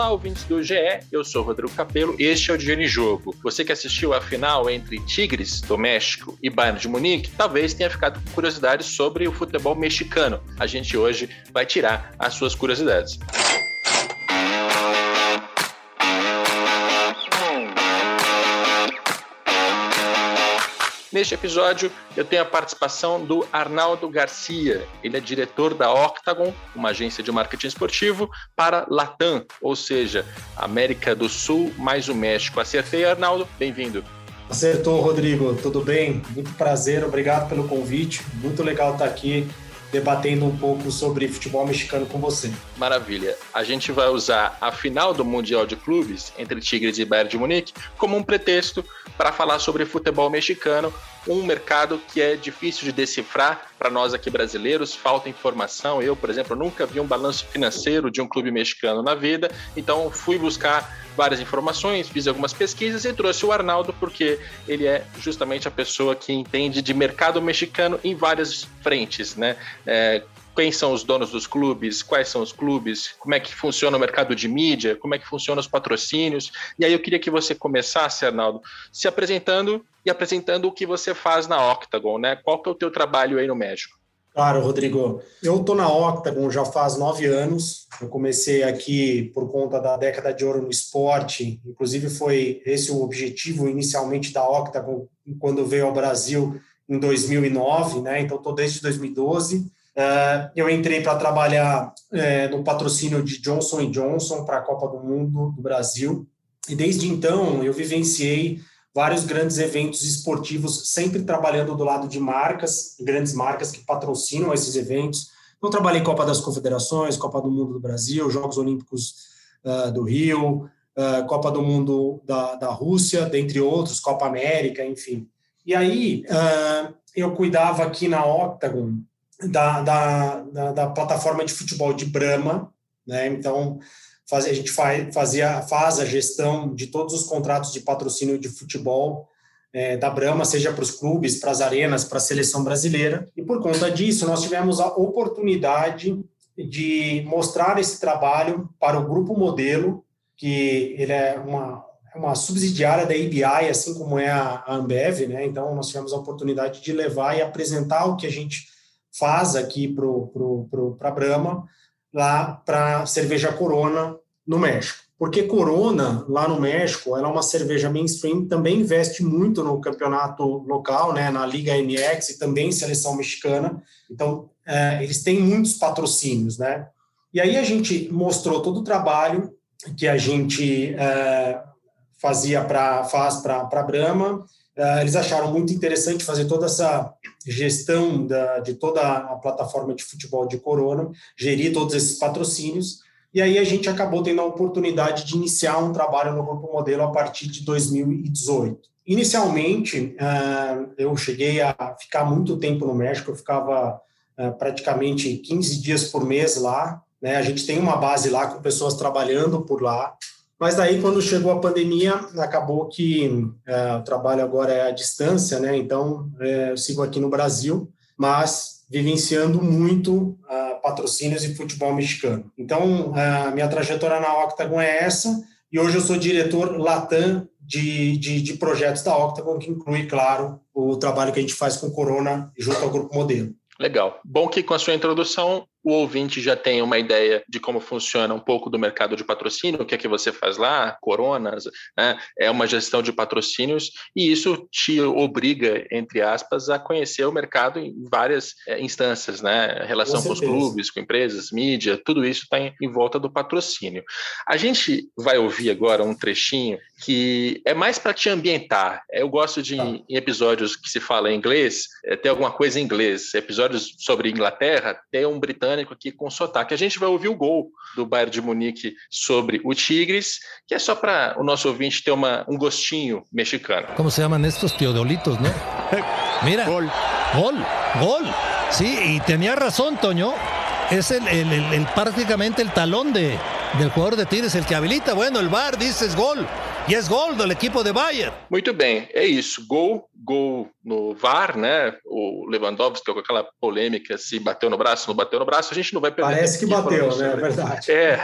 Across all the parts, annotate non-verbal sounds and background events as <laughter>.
Olá, ouvintes do GE, eu sou Rodrigo Capello este é o Dia em Jogo. Você que assistiu a final entre Tigres do México e Bayern de Munique, talvez tenha ficado com curiosidades sobre o futebol mexicano. A gente hoje vai tirar as suas curiosidades. Neste episódio, eu tenho a participação do Arnaldo Garcia. Ele é diretor da Octagon, uma agência de marketing esportivo, para Latam, ou seja, América do Sul mais o México. Acertei, Arnaldo? Bem-vindo. Acertou, Rodrigo. Tudo bem? Muito prazer, obrigado pelo convite. Muito legal estar aqui debatendo um pouco sobre futebol mexicano com você. Maravilha. A gente vai usar a final do Mundial de Clubes entre Tigres e Bayern de Munique como um pretexto para falar sobre futebol mexicano, um mercado que é difícil de decifrar para nós aqui brasileiros, falta informação. Eu, por exemplo, nunca vi um balanço financeiro de um clube mexicano na vida, então fui buscar várias informações, fiz algumas pesquisas e trouxe o Arnaldo porque ele é justamente a pessoa que entende de mercado mexicano em várias frentes, né? É, quem são os donos dos clubes, quais são os clubes, como é que funciona o mercado de mídia, como é que funcionam os patrocínios. E aí eu queria que você começasse, Arnaldo, se apresentando e apresentando o que você faz na Octagon, né? Qual que é o teu trabalho aí no México? Claro, Rodrigo. Eu estou na Octagon já faz nove anos. Eu comecei aqui por conta da década de ouro no esporte. Inclusive, foi esse o objetivo inicialmente da Octagon quando veio ao Brasil em 2009, né? Então, estou desde 2012. Uh, eu entrei para trabalhar uh, no patrocínio de Johnson Johnson para a Copa do Mundo do Brasil. E desde então, eu vivenciei vários grandes eventos esportivos, sempre trabalhando do lado de marcas, grandes marcas que patrocinam esses eventos. Então, trabalhei Copa das Confederações, Copa do Mundo do Brasil, Jogos Olímpicos uh, do Rio, uh, Copa do Mundo da, da Rússia, dentre outros, Copa América, enfim. E aí, eu cuidava aqui na Octagon da, da, da, da plataforma de futebol de Brahma, né? Então, a gente faz, fazia, faz a gestão de todos os contratos de patrocínio de futebol é, da Brahma, seja para os clubes, para as arenas, para a seleção brasileira. E por conta disso, nós tivemos a oportunidade de mostrar esse trabalho para o Grupo Modelo, que ele é uma, é uma subsidiária da ABI, assim como é a Ambev, né? Então, nós tivemos a oportunidade de levar e apresentar o que a gente faz aqui para a Brahma, lá para cerveja Corona no México. Porque Corona, lá no México, ela é uma cerveja mainstream, também investe muito no campeonato local, né, na Liga MX e também seleção mexicana. Então, é, eles têm muitos patrocínios, né? E aí a gente mostrou todo o trabalho que a gente é, fazia para faz para a Brahma. É, eles acharam muito interessante fazer toda essa gestão da, de toda a plataforma de futebol de Corona, gerir todos esses patrocínios. E aí a gente acabou tendo a oportunidade de iniciar um trabalho no Grupo Modelo a partir de 2018. Inicialmente, eh, eu cheguei a ficar muito tempo no México, eu ficava eh, praticamente 15 dias por mês lá. Né? A gente tem uma base lá com pessoas trabalhando por lá. Mas daí, quando chegou a pandemia, acabou que é, o trabalho agora é à distância, né? Então, é, eu sigo aqui no Brasil, mas vivenciando muito uh, patrocínios e futebol mexicano. Então, a minha trajetória na Octagon é essa, e hoje eu sou diretor Latam de, de, de projetos da Octagon, que inclui, claro, o trabalho que a gente faz com Corona junto ao Grupo Modelo. Legal. Bom que com a sua introdução o ouvinte já tem uma ideia de como funciona um pouco do mercado de patrocínio, o que é que você faz lá, coronas, né? é uma gestão de patrocínios, e isso te obriga, entre aspas, a conhecer o mercado em várias é, instâncias, né? Relação com, com os clubes, com empresas, mídia, tudo isso está em, em volta do patrocínio. A gente vai ouvir agora um trechinho que é mais para te ambientar. Eu gosto de, ah. em episódios que se fala em inglês, é, ter alguma coisa em inglês. Episódios sobre Inglaterra, ter um britânico aqui com sotaque. A gente vai ouvir o gol do Bayern de Munique sobre o Tigres, que é só para o nosso ouvinte ter uma, um gostinho mexicano. Como se chamam estes teodolitos, não? <laughs> Mira. Gol. Gol. Gol. Sí, y tenía razón, Toño. Es el, el, el, prácticamente el talón de, del jugador de Tigres el que habilita. Bueno, el VAR dice es gol. E é gol do equipo de Bayern. Muito bem, é isso. Gol, gol no VAR, né? O Lewandowski com aquela polêmica se bateu no braço, não bateu no braço, a gente não vai perder. Parece que bateu, né? É verdade. É.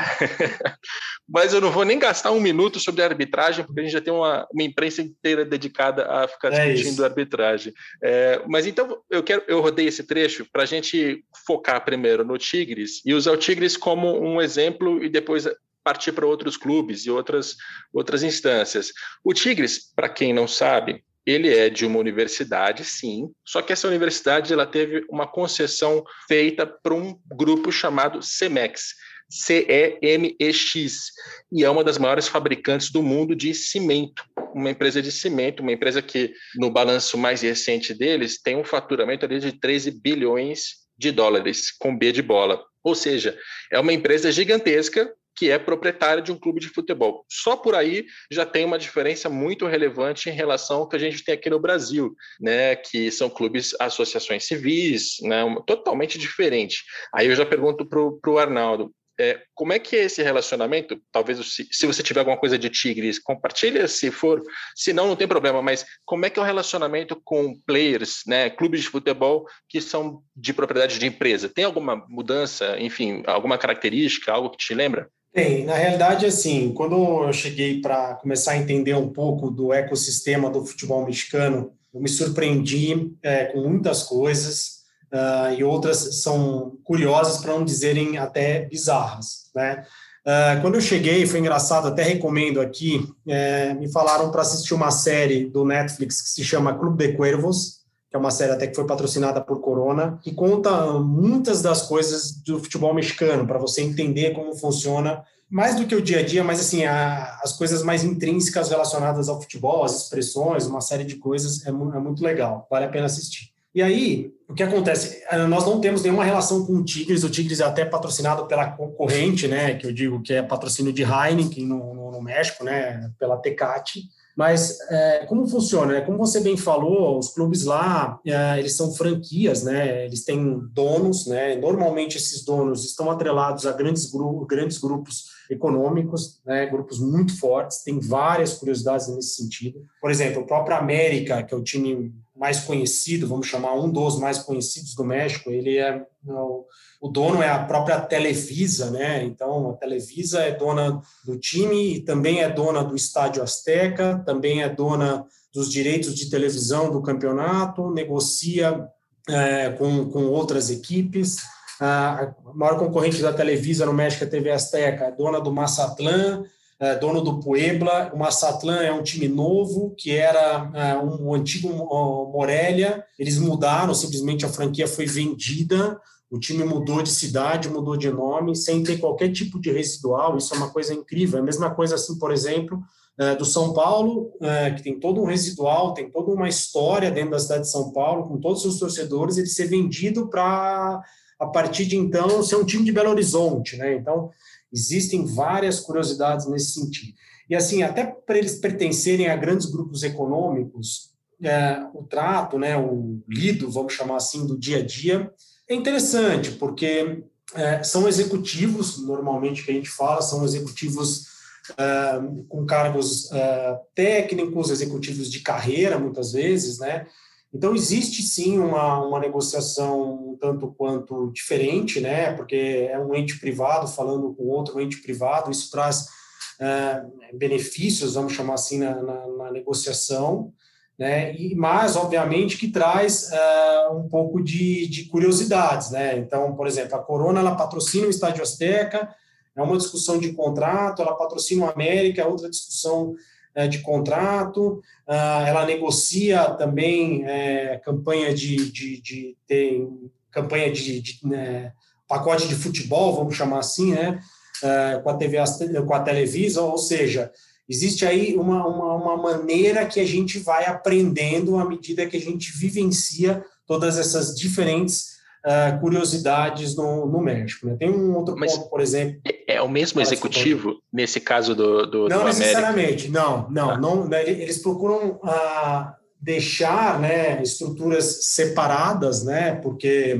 <laughs> Mas eu não vou nem gastar um minuto sobre a arbitragem, porque a gente já tem uma, uma imprensa inteira dedicada a ficar é discutindo a arbitragem. É, mas então eu quero, eu rodei esse trecho para a gente focar primeiro no Tigres e usar o Tigres como um exemplo e depois partir para outros clubes e outras, outras instâncias. O Tigres, para quem não sabe, ele é de uma universidade, sim, só que essa universidade ela teve uma concessão feita para um grupo chamado CEMEX, C-E-M-E-X, e é uma das maiores fabricantes do mundo de cimento, uma empresa de cimento, uma empresa que, no balanço mais recente deles, tem um faturamento ali de 13 bilhões de dólares, com B de bola. Ou seja, é uma empresa gigantesca que é proprietário de um clube de futebol. Só por aí já tem uma diferença muito relevante em relação ao que a gente tem aqui no Brasil, né, que são clubes, associações civis, né, totalmente diferente. Aí eu já pergunto para o Arnaldo, é, como é que é esse relacionamento? Talvez se, se, você tiver alguma coisa de Tigres, compartilha se for, se não, não tem problema, mas como é que é o relacionamento com players, né, clubes de futebol que são de propriedade de empresa? Tem alguma mudança, enfim, alguma característica, algo que te lembra? Tem, na realidade, assim, quando eu cheguei para começar a entender um pouco do ecossistema do futebol mexicano, eu me surpreendi é, com muitas coisas uh, e outras são curiosas, para não dizerem até bizarras, né? Uh, quando eu cheguei, foi engraçado, até recomendo aqui, é, me falaram para assistir uma série do Netflix que se chama Clube de Cuervos, que é uma série até que foi patrocinada por Corona, que conta muitas das coisas do futebol mexicano, para você entender como funciona, mais do que o dia a dia, mas assim, a, as coisas mais intrínsecas relacionadas ao futebol, as expressões, uma série de coisas, é, é muito legal, vale a pena assistir. E aí, o que acontece? Eh, nós não temos nenhuma relação com o Tigres, o Tigres é até patrocinado pela concorrente, né, que eu digo que é patrocínio de Heineken no, no, no México, né, pela Tecate, mas é, como funciona? Né? Como você bem falou, os clubes lá, é, eles são franquias, né? Eles têm donos, né? Normalmente esses donos estão atrelados a grandes, gru grandes grupos econômicos, né? Grupos muito fortes. Tem várias curiosidades nesse sentido. Por exemplo, o próprio América, que é o time mais conhecido, vamos chamar um dos mais conhecidos do México, ele é o dono é a própria Televisa, né? Então, a Televisa é dona do time e também é dona do Estádio Azteca, também é dona dos direitos de televisão do campeonato, negocia é, com, com outras equipes. A maior concorrente da Televisa no México é a TV Azteca, é dona do Mazatlán, é, dono do Puebla. O Mazatlán é um time novo, que era é, um, um antigo Morelia. Eles mudaram, simplesmente a franquia foi vendida o time mudou de cidade, mudou de nome, sem ter qualquer tipo de residual. Isso é uma coisa incrível. É a mesma coisa, assim, por exemplo, é, do São Paulo, é, que tem todo um residual, tem toda uma história dentro da cidade de São Paulo, com todos os seus torcedores, ele ser vendido para, a partir de então, ser um time de Belo Horizonte. Né? Então, existem várias curiosidades nesse sentido. E, assim, até para eles pertencerem a grandes grupos econômicos, é, o trato, né, o lido, vamos chamar assim, do dia a dia, é interessante, porque é, são executivos, normalmente que a gente fala, são executivos é, com cargos é, técnicos, executivos de carreira, muitas vezes, né? Então, existe sim uma, uma negociação um tanto quanto diferente, né? Porque é um ente privado falando com outro ente privado, isso traz é, benefícios, vamos chamar assim, na, na, na negociação né? E, mas, obviamente, que traz uh, um pouco de, de, curiosidades, né? Então, por exemplo, a Corona ela patrocina o Estádio Azteca, é uma discussão de contrato, ela patrocina o América, é outra discussão uh, de contrato, uh, ela negocia também uh, campanha de, de, de campanha de, de né, pacote de futebol, vamos chamar assim, né? com a TV, com a Televisa, ou seja, Existe aí uma, uma, uma, maneira que a gente vai aprendendo à medida que a gente vivencia todas essas diferentes uh, curiosidades no, no México. Né? Tem um outro Mas ponto, por exemplo. É, é o mesmo executivo nesse caso do, do Não do necessariamente, não, não, ah. não. Né, eles procuram uh, deixar né, estruturas separadas, né? Porque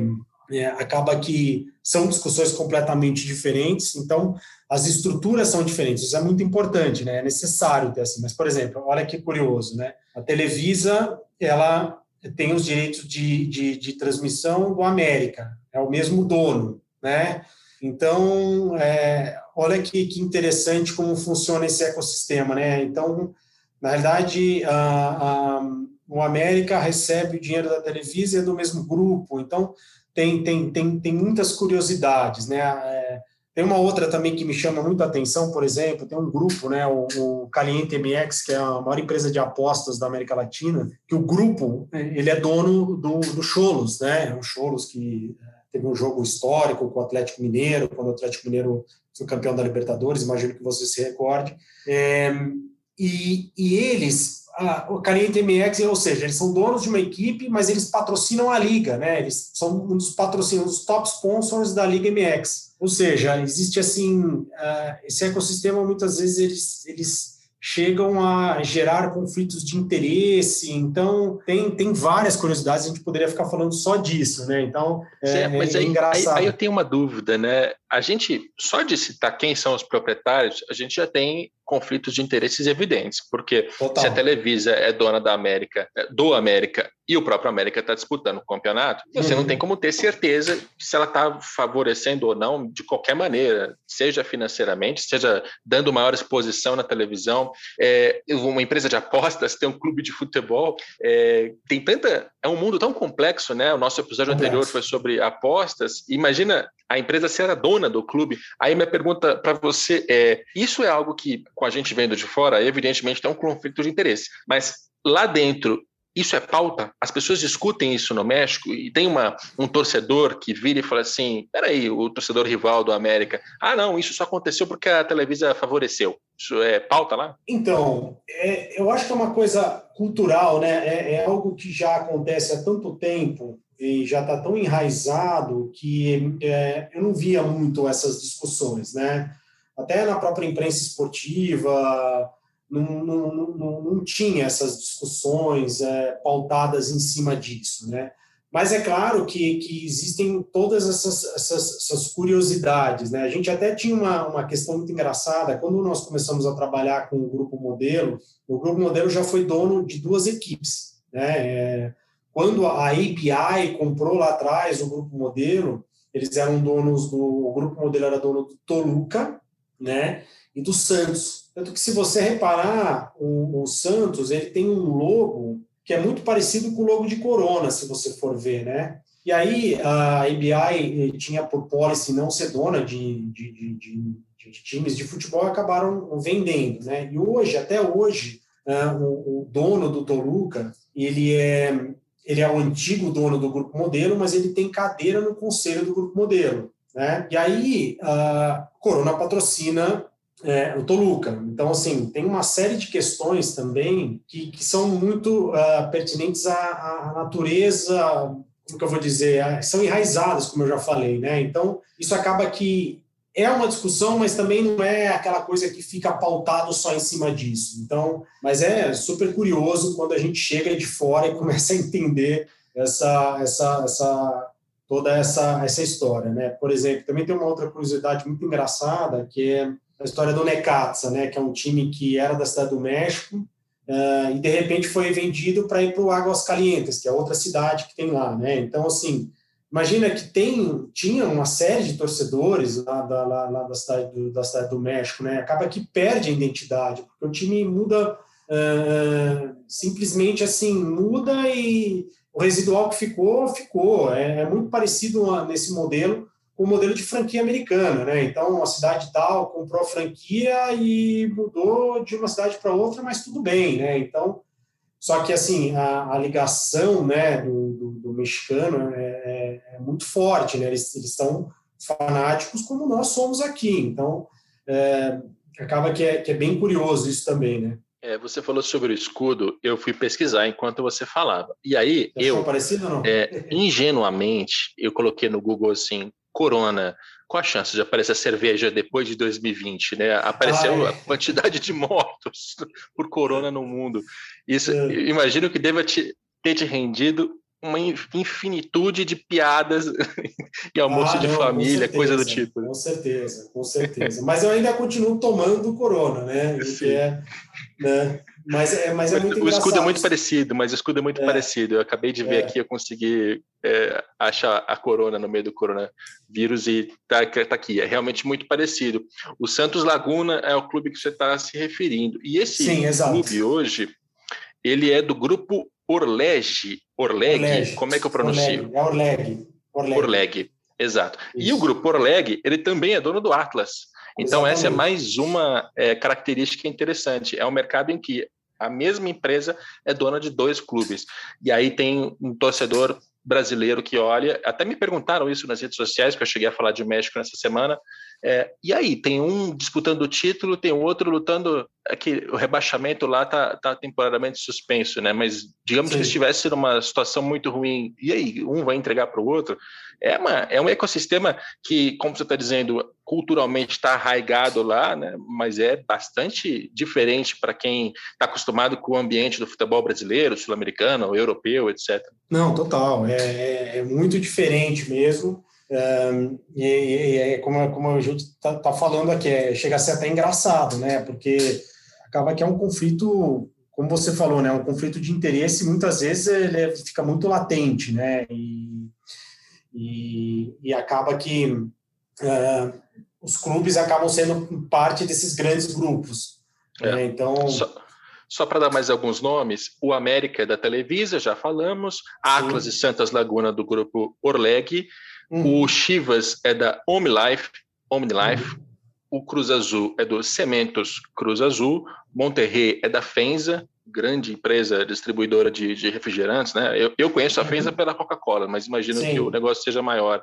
é, acaba que são discussões completamente diferentes, então as estruturas são diferentes, isso é muito importante, né? É necessário ter assim. Mas, por exemplo, olha que curioso, né? A Televisa, ela tem os direitos de, de, de transmissão do América, é o mesmo dono, né? Então, é, olha que, que interessante como funciona esse ecossistema, né? Então, na verdade, a, a, o América recebe o dinheiro da Televisa e é do mesmo grupo, então tem, tem, tem, tem muitas curiosidades, né? É, tem uma outra também que me chama muito a atenção, por exemplo, tem um grupo, né, o, o Caliente MX, que é a maior empresa de apostas da América Latina, que o grupo, ele é dono do, do Cholos, né, o Cholos que é, teve um jogo histórico com o Atlético Mineiro, quando o Atlético Mineiro foi campeão da Libertadores, imagino que você se recorde, é, e, e eles o Caliente MX, ou seja, eles são donos de uma equipe, mas eles patrocinam a liga, né? Eles são um dos patrocínios, dos top sponsors da Liga MX. Ou seja, existe assim, uh, esse ecossistema muitas vezes eles, eles chegam a gerar conflitos de interesse. Então, tem, tem várias curiosidades, a gente poderia ficar falando só disso, né? Então, é, é, mas é aí, engraçado. Aí, aí, eu tenho uma dúvida, né? A gente, só de citar quem são os proprietários, a gente já tem conflitos de interesses evidentes, porque Total. se a Televisa é dona da América, é, do América, e o próprio América está disputando o campeonato, você uhum. não tem como ter certeza se ela está favorecendo ou não de qualquer maneira, seja financeiramente, seja dando maior exposição na televisão. É, uma empresa de apostas tem um clube de futebol, é, tem tanta. É um mundo tão complexo, né? O nosso episódio complexo. anterior foi sobre apostas. Imagina a empresa ser a dona do clube. Aí minha pergunta para você é: isso é algo que, com a gente vendo de fora, evidentemente tem um conflito de interesse, mas lá dentro isso é pauta? As pessoas discutem isso no México e tem uma, um torcedor que vira e fala assim: peraí, o torcedor rival do América, ah, não, isso só aconteceu porque a Televisa favoreceu. Isso é pauta lá? Então, é, eu acho que é uma coisa cultural, né? É, é algo que já acontece há tanto tempo e já está tão enraizado que é, eu não via muito essas discussões, né? Até na própria imprensa esportiva não, não, não, não tinha essas discussões é, pautadas em cima disso, né? Mas é claro que, que existem todas essas, essas, essas, curiosidades, né? A gente até tinha uma, uma questão muito engraçada, quando nós começamos a trabalhar com o Grupo Modelo, o Grupo Modelo já foi dono de duas equipes, né? É, quando a API comprou lá atrás o Grupo Modelo, eles eram donos do. O Grupo Modelo era dono do Toluca, né? E do Santos. Tanto que, se você reparar, o, o Santos ele tem um logo que é muito parecido com o logo de Corona, se você for ver, né? E aí a ABI eh, tinha por policy não ser dona de, de, de, de, times de futebol, acabaram vendendo, né? E hoje, até hoje, o, o, dono do Toluca, ele é ele é o antigo dono do Grupo Modelo, mas ele tem cadeira no conselho do Grupo Modelo. Né? E aí, a Corona patrocina é, o Toluca. Então, assim, tem uma série de questões também que, que são muito uh, pertinentes à, à, natureza, como que eu vou dizer, são enraizadas, como eu já falei, né? Então, isso acaba que é uma discussão, mas também não é aquela coisa que fica pautado só em cima disso. Então, mas é super curioso quando a gente chega de fora e <laughs> começa a entender essa, essa, essa toda essa, essa história, né? Por exemplo, também tem uma outra curiosidade muito engraçada que é a história do Necaxa, né? Que é um time que era da cidade do México uh, e de repente foi vendido para ir para o Águas Calientes, que é outra cidade que tem lá, né? Então, assim, Imagina que tem, tinha uma série de torcedores lá da, lá, lá da, cidade do, da cidade do México, né? Acaba que perde a identidade, porque o time muda uh, simplesmente assim, muda e o residual que ficou, ficou. É, é muito parecido nesse modelo com o modelo de franquia americana, né? Então, a cidade tal comprou a franquia e mudou de uma cidade para outra, mas tudo bem, né? Então, só que, assim, a, a ligação né, do, do, do mexicano é, é, é, muito forte, né? Eles, eles são fanáticos como nós somos aqui. Então, é, acaba que é, que é bem curioso isso também, né? É, você falou sobre o escudo, eu fui pesquisar enquanto você falava. E aí, eu, parecido, não? É, ingenuamente, eu coloquei no Google assim, Corona, qual a chance de aparecer a cerveja depois de 2020, né? Apareceu a quantidade de mortos <laughs> por corona no mundo. Isso, é. imagino que deva te, ter te rendido uma infinitude de piadas <laughs> e almoço ah, de família, certeza, coisa do tipo. Com certeza, com certeza. mas eu ainda continuo tomando corona, né? Sim. É, né? Mas é, mas é muito O escudo é muito parecido, mas o escudo é muito é. parecido. Eu acabei de ver é. aqui, eu consegui é, achar a corona no meio do coronavírus e tá, tá aqui. É realmente muito parecido. O Santos Laguna é o clube que você está se referindo. E esse Sim, clube hoje, ele é do grupo Orleg. Orleg, como é que eu pronuncio? É Orleg. Orleg, Orleg exato. Isso. E o grupo Orleg, ele também é dono do Atlas. Então, Exatamente. essa é mais uma é, característica interessante. É um mercado em que a mesma empresa é dona de dois clubes. E aí tem um torcedor brasileiro que olha, até me perguntaram isso nas redes sociais, que eu cheguei a falar de México nessa semana. É, e aí, tem um disputando o título, tem outro lutando. Aqui, o rebaixamento lá está tá temporariamente suspenso, né? Mas digamos Sim. que estivesse numa situação muito ruim, e aí, um vai entregar para o outro. É, uma, é um ecossistema que, como você está dizendo, culturalmente está arraigado lá, né? mas é bastante diferente para quem está acostumado com o ambiente do futebol brasileiro, sul-americano, europeu, etc. Não, total. É, é, é muito diferente mesmo. Um, e, e, como, como a gente está tá falando aqui, é, chega a ser até engraçado, né? Porque acaba que é um conflito, como você falou, né? Um conflito de interesse, muitas vezes ele é, fica muito latente, né? E, e, e acaba que uh, os clubes acabam sendo parte desses grandes grupos. É. Né? Então. Só, só para dar mais alguns nomes, o América é da Televisa, já falamos, Atlas Sim. e Santas Laguna do grupo Orleg, uhum. o Chivas é da OmniLife, OmniLife, uhum. o Cruz Azul é do Cementos Cruz Azul, Monterrey é da Fenza, grande empresa distribuidora de, de refrigerantes, né? Eu, eu conheço a. Fenza pela Coca-Cola, mas imagino Sim. que o negócio seja maior.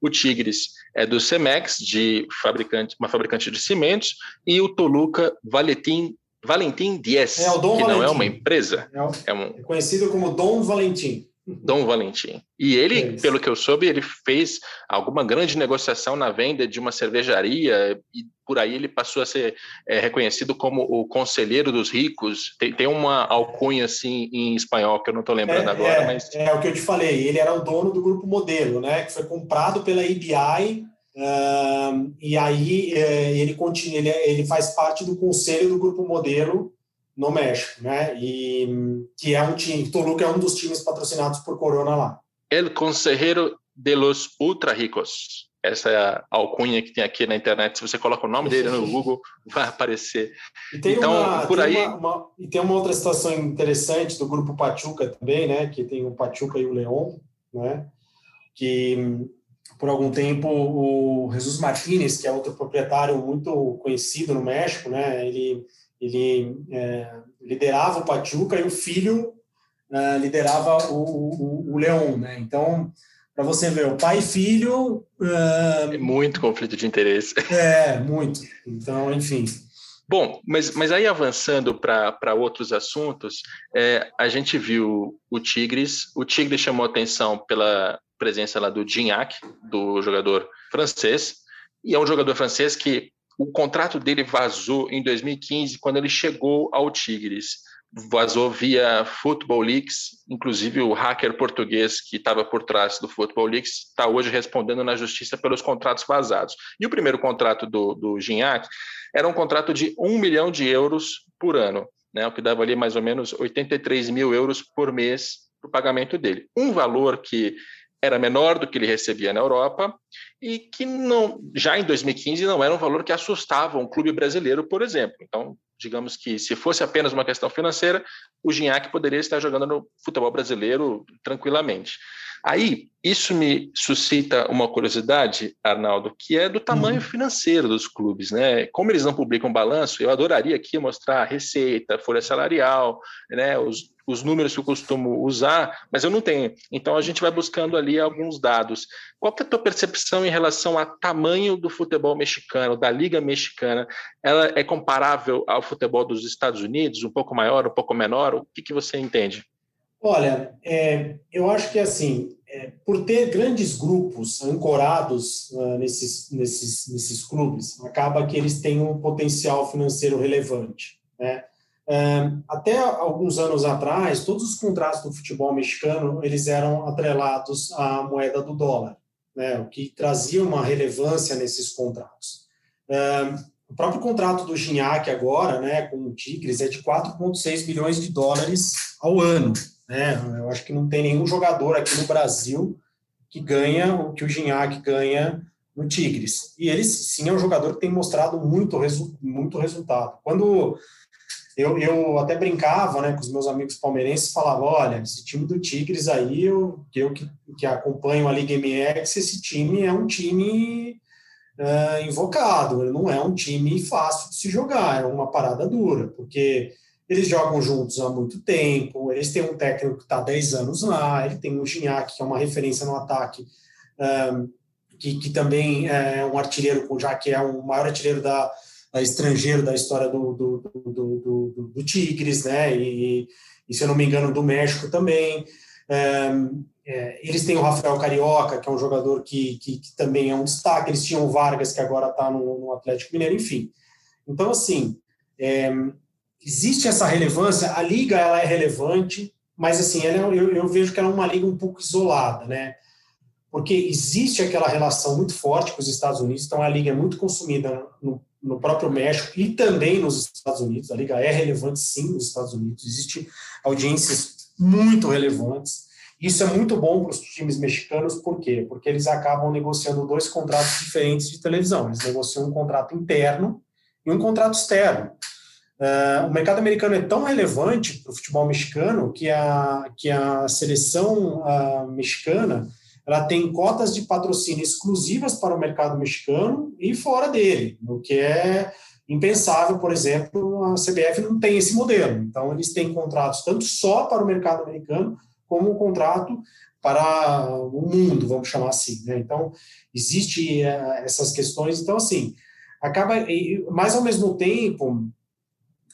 O Tigres é do Cemex, de fabricante, uma fabricante de cimentos, e o Toluca Valentim Valentim Dias, é, que Valentim. não é uma empresa. É, o, é, um, é conhecido como Dom Valentim. Dom Valentim. E ele, é pelo que eu soube, ele fez alguma grande negociação na venda de uma cervejaria e por aí ele passou a ser é, reconhecido como o conselheiro dos ricos. Tem, tem, uma alcunha assim em espanhol que eu não estou lembrando é, agora, é, mas é o que eu te falei. Ele era o dono do grupo Modelo, né? Que foi comprado pela uh, e aí uh, ele continua, ele, ele faz parte do conselho do grupo Modelo no México, né? E que é um time, Toluca é um dos times patrocinados por Corona lá. El consejero de los ultra ricos. Essa é a alcunha que tem aqui na internet. Se você coloca o nome dele no Google, <laughs> vai aparecer. então, uma, por aí. Uma, uma, e tem uma outra situação interessante do grupo Pachuca também, né? Que tem o Pachuca e o León, né? Que por algum tempo o Jesus Martínez, que é outro proprietário muito conhecido no México, né? Ele ele é, liderava o Pachuca e o filho é, liderava o, o, o Leão, né? Então, para você ver, o pai e filho... É, é muito conflito de interesse. <laughs> É, muito. Então, enfim... Bom, mas, mas aí avançando para outros assuntos, é, a gente viu o Tigres. O Tigres chamou atenção pela presença lá do Gignac, do jogador francês, e é um jogador francês que o contrato dele vazou em 2015, quando ele chegou ao Tigres. Vazou via Football Leaks, inclusive o hacker português que estava por trás do Football Leaks está hoje respondendo na justiça pelos contratos vazados. E o primeiro contrato do, do Gignac era um contrato de um milhão de euros por ano, né, o que dava ali mais ou menos 83 mil euros por mês para o pagamento dele. Um valor que era menor do que ele recebia na Europa e que não, já em 2015 não era um valor que assustava um clube brasileiro, por exemplo. Então, digamos que se fosse apenas uma questão financeira, o Gignac poderia estar jogando no futebol brasileiro tranquilamente. Aí, isso me suscita uma curiosidade, Arnaldo, que é do tamanho uhum. financeiro dos clubes, né? Como eles não publicam balanço, eu adoraria aqui mostrar a receita, folha salarial, né? Os, os números que eu costumo usar, mas eu não tenho. Então a gente vai buscando ali alguns dados. Qual que é a tua percepção em relação ao tamanho do futebol mexicano, da liga mexicana? Ela é comparável ao futebol dos Estados Unidos, um pouco maior, um pouco menor? O que, que você entende? Olha, é, eu acho que assim, é, por ter grandes grupos ancorados uh, nesses, nesses, nesses clubes, acaba que eles têm um potencial financeiro relevante, né? Até alguns anos atrás, todos os contratos do futebol mexicano eles eram atrelados à moeda do dólar, né, o que trazia uma relevância nesses contratos. O próprio contrato do Gignac agora, né, com o Tigres, é de 4,6 milhões de dólares ao ano. Né? Eu acho que não tem nenhum jogador aqui no Brasil que ganha o que o Gignac ganha no Tigres. E ele, sim, é um jogador que tem mostrado muito, muito resultado. Quando eu, eu até brincava né, com os meus amigos palmeirenses, falava, olha, esse time do Tigres aí, eu, eu que, que acompanho a Liga MX, esse time é um time uh, invocado, não é um time fácil de se jogar, é uma parada dura, porque eles jogam juntos há muito tempo, eles têm um técnico que está há 10 anos lá, ele tem um Gignac, que é uma referência no ataque, um, que, que, também é um artilheiro, já que é o maior artilheiro da estrangeiro da história do, do, do, do, do Tigres, né? E, e, se eu não me engano, do México também. Um, é, eles têm o Rafael Carioca, que é um jogador que, que, que também é um destaque. Eles tinham o Vargas, que agora está no, no, Atlético Mineiro, enfim. Então, assim, é, existe essa relevância, a liga ela é relevante, mas assim, ela, é, eu, eu, vejo que ela é uma liga um pouco isolada, né? Porque existe aquela relação muito forte com os Estados Unidos, então a liga é muito consumida no, no próprio México e também nos Estados Unidos. A liga é relevante sim nos Estados Unidos, existe audiências muito relevantes. Isso é muito bom para os times mexicanos, por quê? Porque eles acabam negociando dois contratos diferentes de televisão. Eles negociam um contrato interno e um contrato externo. Uh, o mercado americano é tão relevante para o futebol mexicano que a, que a seleção uh, mexicana ela tem cotas de patrocínio exclusivas para o mercado mexicano e fora dele, o que é impensável, por exemplo, a CBF não tem esse modelo. Então, eles têm contratos tanto só para o mercado americano, como um contrato para o mundo, vamos chamar assim. Né? Então, existe uh, essas questões. Então, assim, acaba, mas ao mesmo tempo,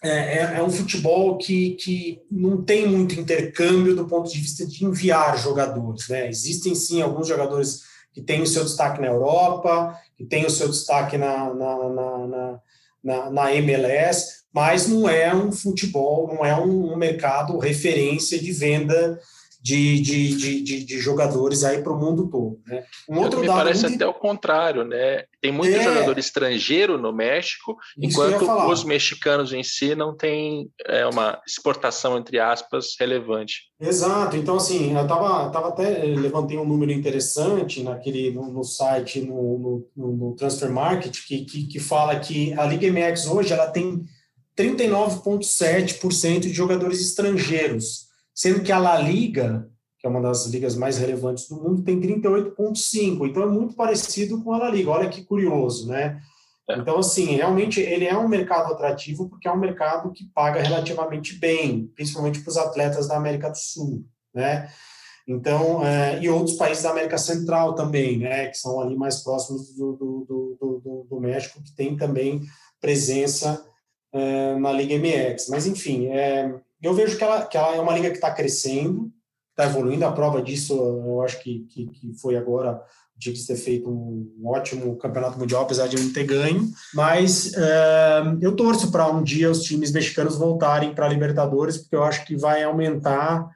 é, é, é, um futebol que, que não tem muito intercâmbio do ponto de vista de enviar jogadores. Né? Existem sim alguns jogadores que têm o seu destaque na Europa, que têm o seu destaque na, na, na, na, na MLS, mas não é um futebol, não é um, um mercado referência de venda de, de, de, de, de jogadores aí para o mundo todo. Né? Um outro me parece muito... até o contrário, né? Tem muito é... jogador estrangeiro no México, Isso enquanto os mexicanos em si não têm é, uma exportação, entre aspas, relevante. Exato. Então, assim, eu tava, tava até levantei um número interessante naquele, no, no site, no, no, no, Transfer Market, que, que, que fala que a Liga MX hoje ela tem 39,7% de jogadores estrangeiros sendo que a La Liga, que é uma das ligas mais relevantes do mundo, tem 38,5. Então é muito parecido com a La Liga. Olha que curioso, né? É. Então, assim, realmente ele é um mercado atrativo porque é um mercado que paga relativamente bem, principalmente para os atletas da América do Sul, né? Então, é, e outros países da América Central também, né, que são ali mais próximos do, do, do, do, do México, que tem também presença é, na Liga MX. Mas, enfim, é, eu vejo que ela, que ela é uma liga que está crescendo, está evoluindo. A prova disso, eu acho que, que, que foi agora o Tigres ter feito um ótimo campeonato mundial, apesar de não ter ganho. Mas é, eu torço para um dia os times mexicanos voltarem para a Libertadores, porque eu acho que vai aumentar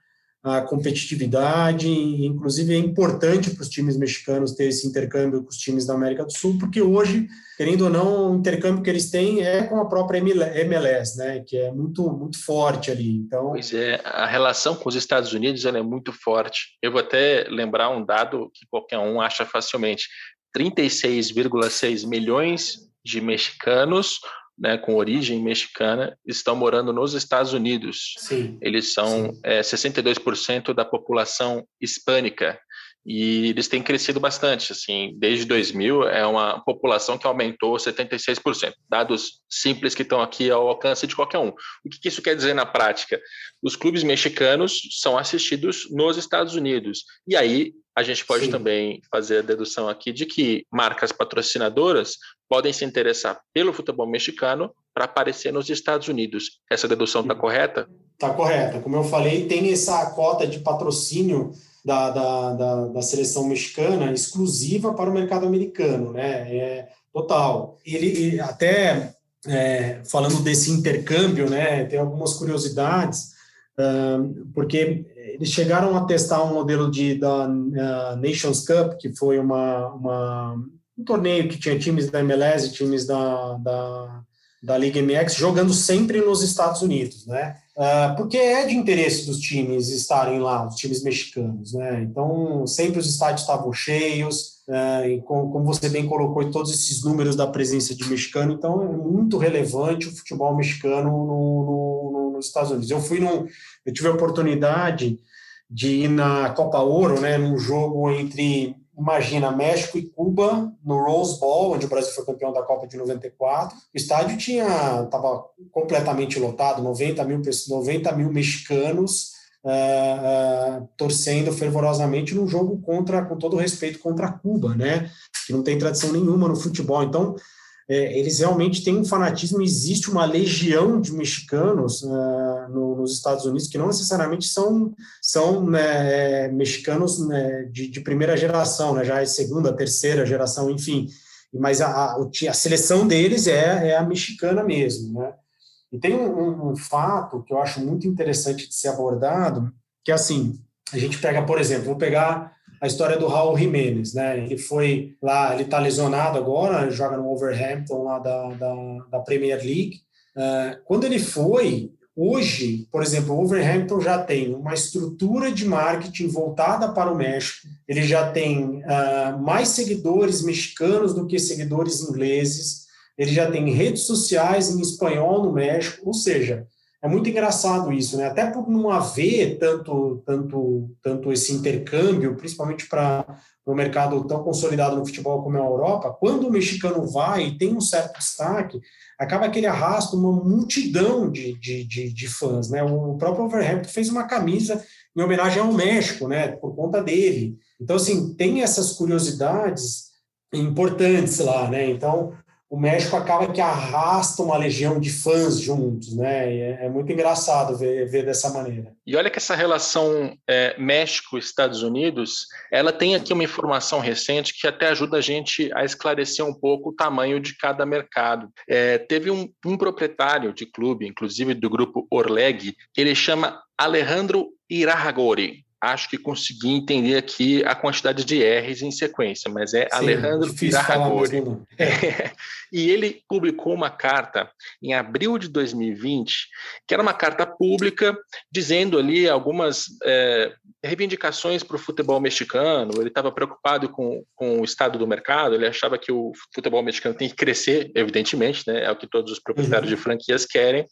a competitividade, inclusive é importante para os times mexicanos ter esse intercâmbio com os times da América do Sul, porque hoje, querendo ou não, o intercâmbio que eles têm é com a própria MLS, né, que é muito muito forte ali. Então, pois é, a relação com os Estados Unidos é muito forte. Eu vou até lembrar um dado que qualquer um acha facilmente: 36,6 milhões de mexicanos né, com origem mexicana estão morando nos Estados Unidos. Sim, eles são É, 62% da população hispânica e eles têm crescido bastante. Assim, desde 2000 é uma população que aumentou 76%. Dados simples que estão aqui ao alcance de qualquer um. O que isso quer dizer na prática? Os clubes mexicanos são assistidos nos Estados Unidos e aí a gente pode Sim. também fazer a dedução aqui de que marcas patrocinadoras podem se interessar pelo futebol mexicano para aparecer nos Estados Unidos. Essa dedução está correta? Está correta. Como eu falei, tem essa cota de patrocínio da, da, da, da, seleção mexicana exclusiva para o mercado americano, né? É total. Ele, ele até é, falando desse intercâmbio, né, tem algumas curiosidades, uh, porque eles chegaram a testar um modelo de da uh, Nations Cup, que foi uma, uma, um torneio que tinha times da MLS e times da, da, da Liga MX jogando sempre nos Estados Unidos, né? Uh, porque é de interesse dos times estarem lá, os times mexicanos, né? Então, sempre os estádios estavam cheios, uh, e com, como você bem colocou, todos esses números da presença de mexicano, então é muito relevante o futebol mexicano no, no, no, nos Estados Unidos. Eu fui num, eu tive a oportunidade de ir na Copa Ouro, né, num jogo entre Imagina, México e Cuba no Rose Bowl, onde o Brasil foi campeão da Copa de 94. O estádio tinha estava completamente lotado, 90 mil, 90 mil mexicanos uh, uh, torcendo fervorosamente num jogo contra, com todo respeito, contra Cuba, né? Que não tem tradição nenhuma no futebol. Então, é, eles realmente têm um fanatismo, existe uma legião de mexicanos uh, no, nos Estados Unidos que não necessariamente são, são né, mexicanos né, de, de, primeira geração, né, já é segunda, terceira geração, enfim, mas a, a, a seleção deles é, é, a mexicana mesmo. Né? E tem um, um, um fato que eu acho muito interessante de ser abordado, que é assim, a gente pega, por exemplo, vou pegar a história do Raul Jiménez, né? Ele foi lá, ele está lesionado agora, joga no Wolverhampton lá da, da, da Premier League. Uh, quando ele foi, hoje, por exemplo, o Wolverhampton já tem uma estrutura de marketing voltada para o México, ele já tem uh, mais seguidores mexicanos do que seguidores ingleses, ele já tem redes sociais em espanhol no México, ou seja, é muito engraçado isso, né? Até por não haver tanto, tanto, tanto esse intercâmbio, principalmente para o mercado tão consolidado no futebol como é a Europa, quando o mexicano vai e tem um certo destaque, acaba que ele arrasta uma multidão de, de, de, de fãs, né? O próprio Overhampton fez uma camisa em homenagem ao México, né? Por conta dele. Então, assim, tem essas curiosidades importantes lá, né? Então, o México acaba que arrasta uma legião de fãs juntos, né? É, é, muito engraçado ver, ver, dessa maneira. E olha que essa relação é, México-Estados Unidos, ela tem aqui uma informação recente que até ajuda a gente a esclarecer um pouco o tamanho de cada mercado. É, teve um, um proprietário de clube, inclusive do grupo Orleg, ele chama Alejandro Irahagori acho que consegui entender aqui a quantidade de R's em sequência, mas é Sim, Alejandro Pirarragori. <laughs> É. e ele publicou uma carta em abril de 2020, que era uma carta pública dizendo ali algumas é, reivindicações para o futebol mexicano. Ele estava preocupado com, com o estado do mercado, ele achava que o futebol mexicano tem que crescer, evidentemente, né? é o que todos os proprietários uhum. de franquias querem.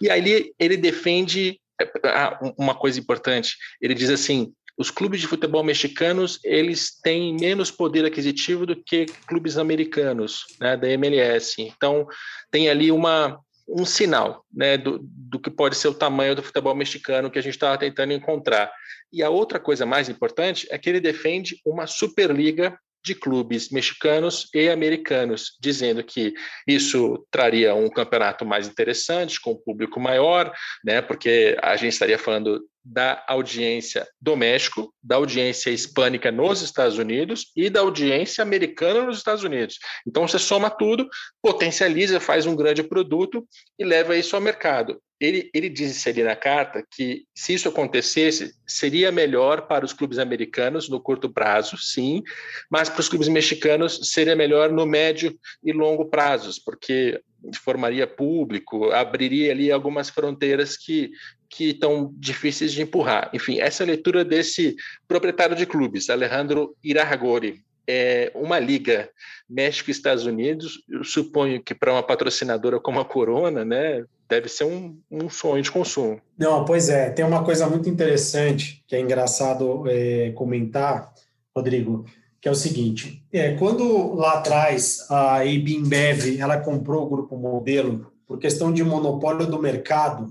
E aí ele, ele defende ah, uma coisa importante, ele diz assim, os clubes de futebol mexicanos eles têm menos poder aquisitivo do que clubes americanos, né, da MLS. Então tem ali uma um sinal, né, do, do que pode ser o tamanho do futebol mexicano que a gente estava tentando encontrar. E a outra coisa mais importante é que ele defende uma superliga de clubes mexicanos e americanos, dizendo que isso traria um campeonato mais interessante, com um público maior, né, porque a gente estaria falando da audiência do México, da audiência hispânica nos Estados Unidos e da audiência americana nos Estados Unidos. Então você soma tudo, potencializa, faz um grande produto e leva isso ao mercado. Ele, ele disse ali na carta que se isso acontecesse, seria melhor para os clubes americanos no curto prazo, sim, mas para os clubes mexicanos seria melhor no médio e longo prazos, porque formaria público, abriria ali algumas fronteiras que que estão difíceis de empurrar. Enfim, essa é a leitura desse proprietário de clubes, Alejandro Iraragori. É uma liga México Estados Unidos, eu suponho que para uma patrocinadora como a Corona, né, deve ser um, um sonho de consumo. Não, pois é, tem uma coisa muito interessante que é engraçado é, comentar, Rodrigo, que é o seguinte: é, quando lá atrás a Ibimbev ela comprou o grupo Modelo por questão de monopólio do mercado,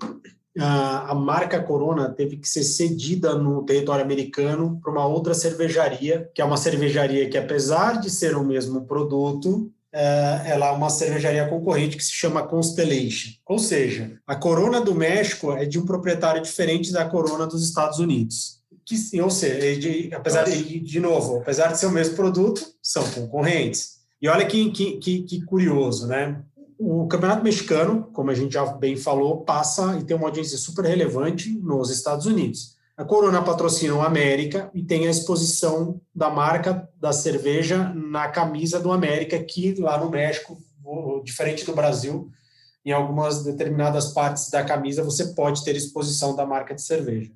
a, a marca Corona teve que ser cedida no território americano para uma outra cervejaria, que é uma cervejaria que, apesar de ser o mesmo produto, ela é uma cervejaria concorrente que se chama Constellation. Ou seja, a Corona do México é de um proprietário diferente da Corona dos Estados Unidos. Que, ou seja, de, apesar de, de novo, apesar de ser o mesmo produto, são concorrentes. E olha que, que, que, que curioso, né? o Campeonato Mexicano, como a gente já bem falou, passa e tem uma audiência super relevante nos Estados Unidos. A Corona patrocina o América e tem a exposição da marca da cerveja na camisa do América, que lá no México, diferente do Brasil, em algumas determinadas partes da camisa você pode ter exposição da marca de cerveja.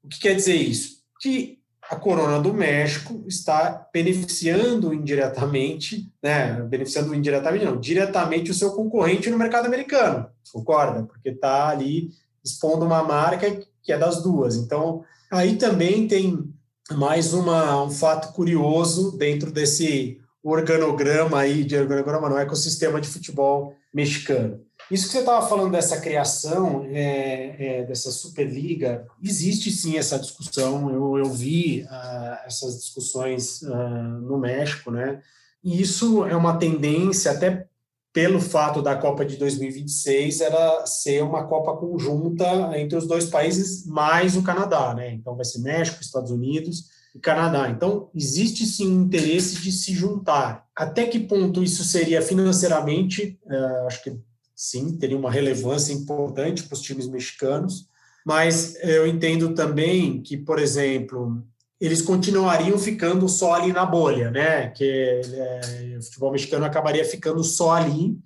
O que quer dizer isso? Que a Corona do México está beneficiando indiretamente, né? Beneficiando indiretamente, não, diretamente o seu concorrente no mercado americano, concorda? Porque está ali expondo uma marca que é das duas. Então, aí também tem mais uma, um fato curioso dentro desse organograma aí, de organograma não, ecossistema de futebol mexicano. Isso que você estava falando dessa criação, é, é, dessa Superliga, existe sim essa discussão. Eu, eu vi uh, essas discussões uh, no México, né? E isso é uma tendência, até pelo fato da Copa de 2026 era ser uma Copa conjunta entre os dois países, mais o Canadá, né? Então vai ser México, Estados Unidos e Canadá. Então existe sim um interesse de se juntar. Até que ponto isso seria financeiramente? Uh, acho que sim, teria uma relevância importante para os times mexicanos, mas eu entendo também que, por exemplo, eles continuariam ficando só ali na bolha, né? Que é, o futebol mexicano acabaria ficando só ali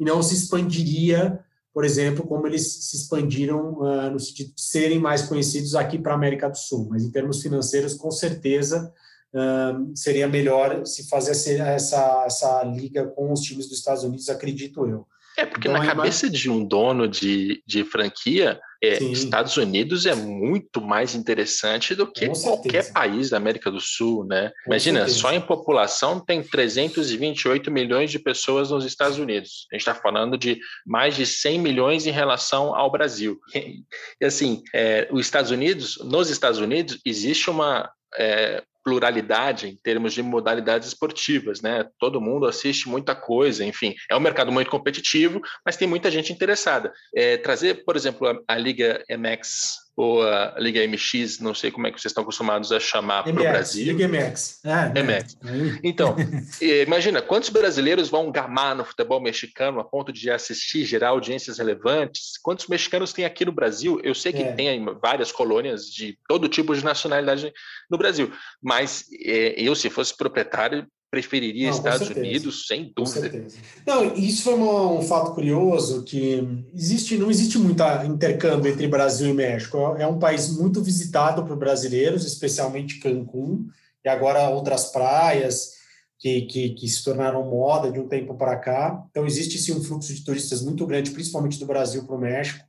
e não se expandiria, por exemplo, como eles se expandiram uh, no sentido de serem mais conhecidos aqui para a América do Sul. Mas em termos financeiros, com certeza uh, seria melhor se fazer essa, essa liga com os times dos Estados Unidos, acredito eu. É, porque então, na cabeça de um dono de, de franquia, é, Estados Unidos é muito mais interessante do que qualquer país da América do Sul, né? Com Imagina, certeza. só em população tem 328 milhões de pessoas nos Estados Unidos. A gente está falando de mais de 100 milhões em relação ao Brasil. <laughs> E assim, é, os Estados Unidos, nos Estados Unidos, existe uma é, pluralidade em termos de modalidades esportivas, né? Todo mundo assiste muita coisa, enfim, é um mercado muito competitivo, mas tem muita gente interessada. É, trazer, por exemplo, a, a Liga MX ou a Liga MX, não sei como é que vocês estão acostumados a chamar para o Brasil. Liga MX. Né? MX. Então, <laughs> imagina, quantos brasileiros vão gamar no futebol mexicano a ponto de assistir, gerar audiências relevantes? Quantos mexicanos tem aqui no Brasil? Eu sei que é. tem várias colônias de todo tipo de nacionalidade no Brasil, mas é, eu, se fosse proprietário, preferiria Não, Estados Unidos, sem dúvida. Não, isso foi uma, um fato curioso que existe, não existe muito intercâmbio entre Brasil e México. É um país muito visitado por brasileiros, especialmente Cancún e agora outras praias que, que, que se tornaram moda de um tempo para cá. Então existe sim um fluxo de turistas muito grande, principalmente do Brasil para o México.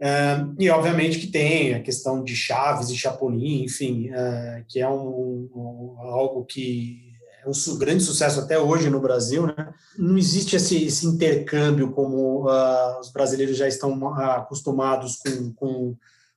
Uh, e obviamente que tem a questão de Chaves e Chapolin, enfim, uh, que é um, um, algo que é um grande sucesso até hoje no Brasil, né? Não existe esse, esse intercâmbio como uh, os brasileiros já estão uh, acostumados com, com,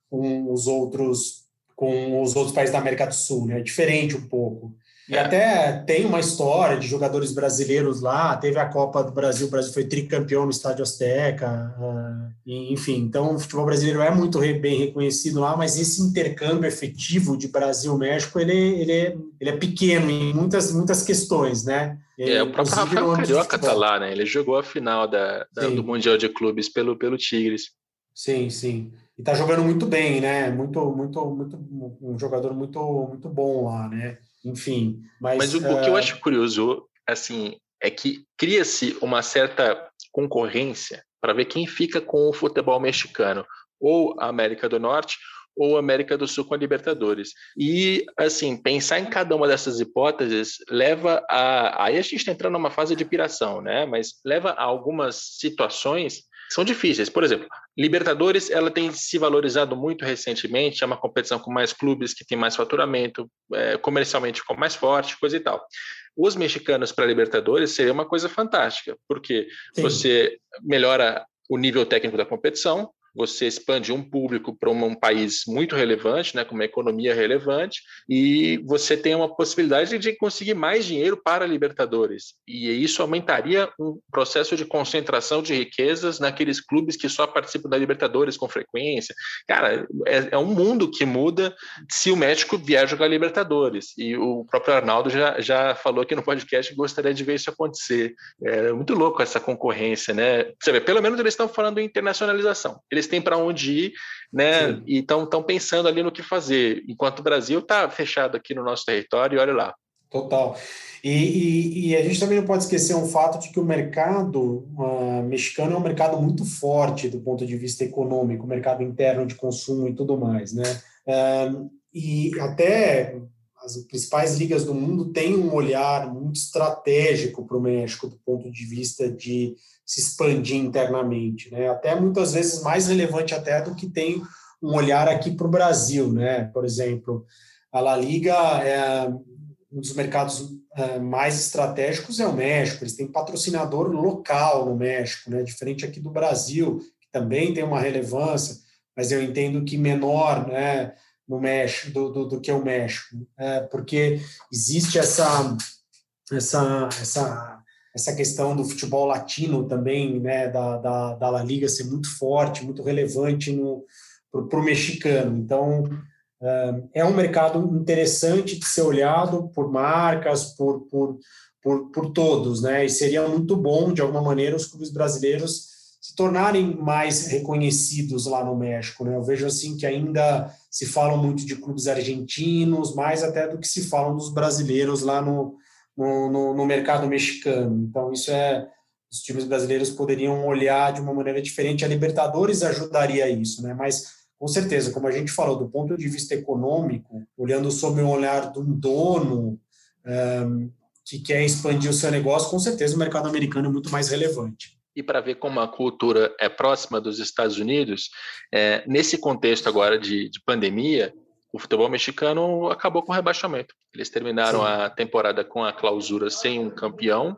com, os outros com os outros países da América do Sul, né? É diferente um pouco. E até tem uma história de jogadores brasileiros lá, teve a Copa do Brasil, o Brasil foi tricampeão no Estádio Azteca, uh, enfim, então o futebol brasileiro é muito bem reconhecido lá, mas esse intercâmbio efetivo de Brasil-México, ele, ele, é, ele é pequeno em muitas, muitas questões, né? É, o próprio Rafael Carioca tá lá, né? Ele jogou a final da, da do Mundial de Clubes pelo, pelo Tigres. Sim, sim. E tá jogando muito bem, né? Muito, muito, muito, um jogador muito, muito bom lá, né? Enfim. Mas, mas o, uh... o que eu eh, acho curioso, assim, é que cria-se uma certa concorrência para ver quem fica com o futebol mexicano, ou a América do Norte ou América do Sul com a Libertadores. E, assim, pensar em cada uma dessas hipóteses leva a. Aí a gente está entrando numa fase de piração, né? Mas leva a algumas situações são difíceis. Por exemplo, Libertadores, ela tem se valorizado muito recentemente, é uma competição com mais clubes, que tem mais faturamento, é, comercialmente ficou mais forte, coisa e tal. Os mexicanos para Libertadores seria uma coisa fantástica, porque Sim. você melhora o nível técnico da competição, você expande um público para um, país muito relevante, né, com uma economia relevante, e você tem uma possibilidade de conseguir mais dinheiro para Libertadores. E isso aumentaria um processo de concentração de riquezas naqueles clubes que só participam da Libertadores com frequência. Cara, é, é um mundo que muda se o México vier jogar Libertadores. E o próprio Arnaldo já, já falou aqui no podcast que gostaria de ver isso acontecer. É muito louco essa concorrência, né? Você vê, pelo menos eles estão falando em internacionalização. Eles têm para onde ir, né? Sim. E estão pensando ali no que fazer. Enquanto o Brasil está fechado aqui no nosso território, olha lá. Total. E, e, e, a gente também não pode esquecer um fato de que o mercado uh, mexicano é um mercado muito forte do ponto de vista econômico, mercado interno de consumo e tudo mais, né? Uh, e até as principais ligas do mundo têm um olhar muito estratégico para o México do ponto de vista de se expandir internamente, né? Até muitas vezes mais relevante até do que tem um olhar aqui para o Brasil, né? Por exemplo, a La Liga é um dos mercados é, mais estratégicos é o México. Eles têm patrocinador local no México, né? Diferente aqui do Brasil, que também tem uma relevância, mas eu entendo que menor, né? No México do, do, do que o México, é, porque existe essa essa essa essa questão do futebol latino também, né, da, da, da La Liga ser muito forte, muito relevante para o mexicano. Então, é um mercado interessante de ser olhado por marcas, por, por, por, por todos, né? E seria muito bom, de alguma maneira, os clubes brasileiros se tornarem mais reconhecidos lá no México, né? Eu vejo assim que ainda se falam muito de clubes argentinos, mais até do que se falam dos brasileiros lá no, no, no, no mercado mexicano. Então, isso é os times brasileiros poderiam olhar de uma maneira diferente. A Libertadores ajudaria isso, né? Mas com certeza, como a gente falou, do ponto de vista econômico, olhando sob o olhar de um dono um, que quer expandir o seu negócio, com certeza o mercado americano é muito mais relevante. E para ver como a cultura é próxima dos Estados Unidos, é, nesse contexto agora de, de, pandemia, o futebol mexicano acabou com o rebaixamento. Eles terminaram Sim. a temporada com a clausura sem um campeão,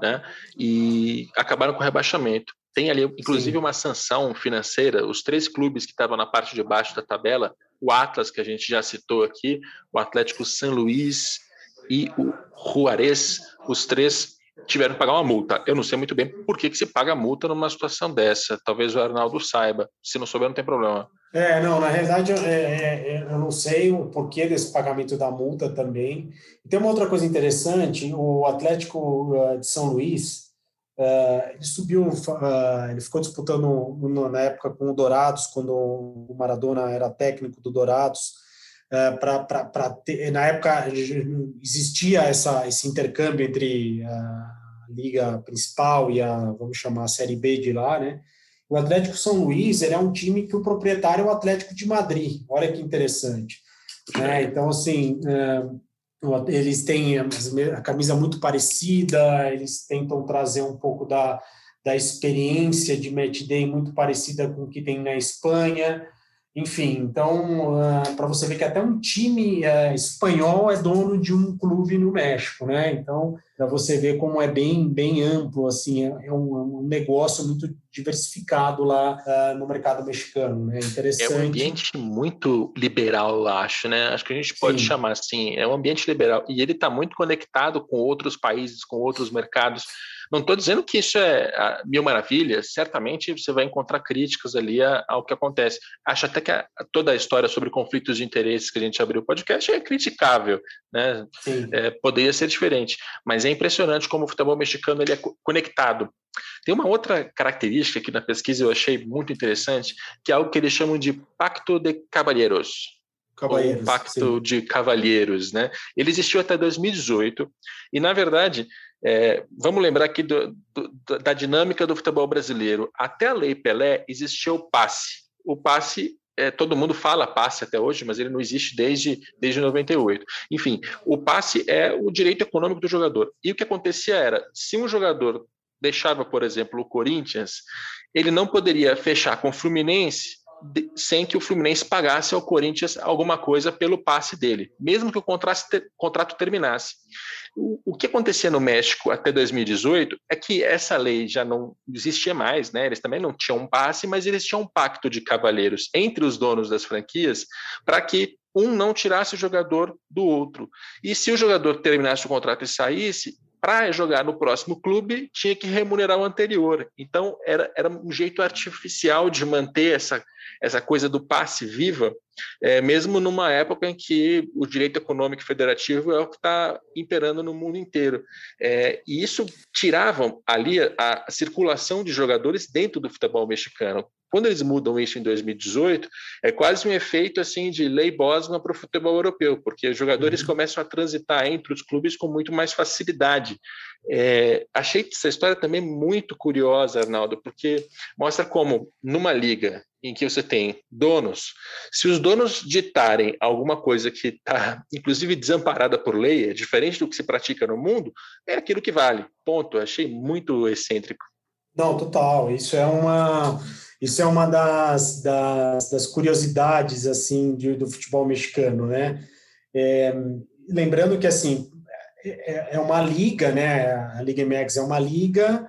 né? E acabaram com o rebaixamento. Tem ali, inclusive, Sim. uma sanção financeira. Os três clubes que estavam na parte de baixo da tabela, o Atlas, que a gente já citou aqui, o Atlético San Luís e o Juarez, os três tiveram que pagar uma multa. Eu não sei muito bem por que, que se paga multa numa situação dessa. Talvez o Arnaldo saiba. Se não souber, não tem problema. É, não, na realidade é, é, é, eu não sei o porquê desse pagamento da multa também. E tem uma outra coisa interessante: o Atlético eh, de São Luís Uh, ele subiu, uh, ele ficou disputando na época com o Dourados, quando o Maradona era técnico do Dourados. Pra, ter, na época existia essa, esse intercâmbio entre a liga principal e a, vamos chamar, a Série B de lá, né? O Atlético São Luís ele é um time que o proprietário é o Atlético de Madrid. Olha que interessante. Né? Então, assim, uh, eles têm a camisa muito parecida, eles tentam trazer um pouco da, da experiência de match day muito parecida com o que tem na Espanha. Enfim, então, uh, para você ver que até um time uh, espanhol é dono de um clube no México, né? Então, para você ver como é bem, bem amplo, assim, é, é um, um negócio muito diversificado lá uh, no mercado mexicano, né? Interessante. É um ambiente muito liberal, eu acho, né? Acho que a gente pode Sim. chamar assim, é um ambiente liberal e ele está muito conectado com outros países, com outros mercados. Não estou dizendo que isso é mil maravilhas, certamente você vai encontrar críticas ali ao que acontece. Acho até que a, toda a história sobre conflitos de interesses que a gente abriu o podcast é criticável, né? É, poderia ser diferente, mas é impressionante como o futebol mexicano ele é conectado. Tem uma outra característica aqui na pesquisa eu achei muito interessante, que é algo que eles chamam de pacto de caballeros. Cavalheiros, pacto sim. de cavalheiros, né? Ele existiu até 2018 e, na verdade, é, vamos lembrar aqui do, do, da dinâmica do futebol brasileiro. Até a Lei Pelé existia o passe. O passe, é, todo mundo fala passe até hoje, mas ele não existe desde, desde 98. Enfim, o passe é o direito econômico do jogador. E o que acontecia era, se um jogador deixava, por exemplo, o Corinthians, ele não poderia fechar com o Fluminense sem que o Fluminense pagasse ao Corinthians alguma coisa pelo passe dele, mesmo que o contrato, terminasse. O, o, que acontecia no México até 2018 é que essa lei já não existia mais, né? Eles também não tinham um passe, mas eles tinham um pacto de cavalheiros entre os donos das franquias para que um não tirasse o jogador do outro. E se o jogador terminasse o contrato e saísse, para jogar no próximo clube, tinha que remunerar o anterior. Então, era, era um jeito artificial de manter essa, essa coisa do passe viva, é, mesmo numa época em que o direito econômico federativo é o que está imperando no mundo inteiro. É, e isso tirava ali a, a circulação de jogadores dentro do futebol mexicano. Quando eles mudam isso em 2018, é quase um efeito assim de lei Bosman para o futebol europeu, porque os jogadores uhum. começam a transitar entre os clubes com muito mais facilidade. É, achei essa história também muito curiosa, Arnaldo, porque mostra como numa liga em que você tem donos, se os donos ditarem alguma coisa que está, inclusive, desamparada por lei, é diferente do que se pratica no mundo, é aquilo que vale. Ponto. Achei muito excêntrico. Não, total. Isso é uma isso é uma das, das, das curiosidades assim de, do futebol mexicano, né? É, lembrando que assim é, é, uma liga, né? A Liga MX é uma liga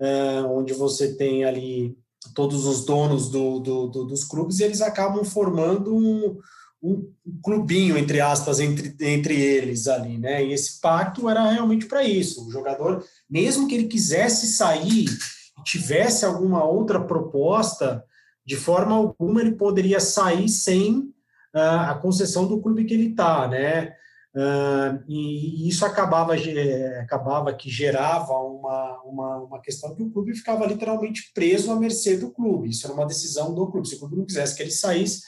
é, onde você tem ali todos os donos do, do, do, dos clubes e eles acabam formando um, um, clubinho entre aspas entre, entre eles ali, né? E esse pacto era realmente para isso. O jogador, mesmo que ele quisesse sair tivesse alguma outra proposta, de forma alguma ele poderia sair sem uh, a concessão do clube que ele está, né? Uh, e, isso acabava, acabava que gerava uma, uma, uma, questão que o clube ficava literalmente preso à mercê do clube. Isso era uma decisão do clube. Se o clube não quisesse que ele saísse,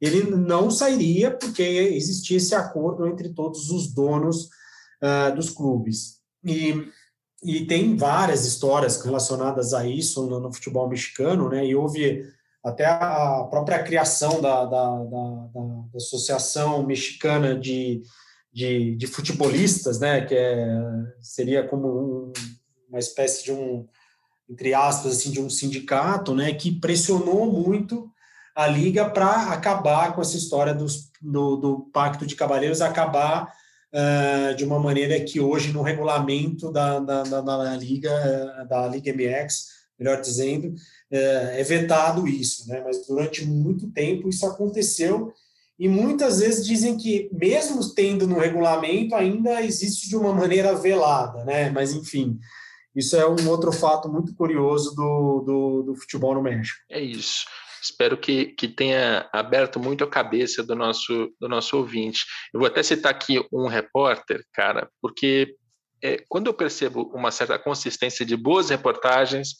ele não sairia, porque existia esse acordo entre todos os donos uh, dos clubes. E e tem várias histórias relacionadas a isso no, no, futebol mexicano, né? E houve até a própria criação da, da, da, da Associação Mexicana de, de, de, Futebolistas, né? Que é, seria como um, uma espécie de um, entre aspas, assim, de um sindicato, né? Que pressionou muito a liga para acabar com essa história dos, do, do pacto de cavalheiros, acabar uh, de uma maneira que hoje no regulamento da, da, da, da Liga, da Liga MX, melhor dizendo, uh, é vetado isso, né? Mas durante muito tempo isso aconteceu e muitas vezes dizem que, mesmo tendo no regulamento, ainda existe de uma maneira velada, né? Mas, enfim, isso é um outro fato muito curioso do, do, do futebol no México. É isso. Espero que, que tenha aberto muito a cabeça do nosso, do nosso ouvinte. Eu vou até citar aqui um repórter, cara, porque é, quando eu percebo uma certa consistência de boas reportagens,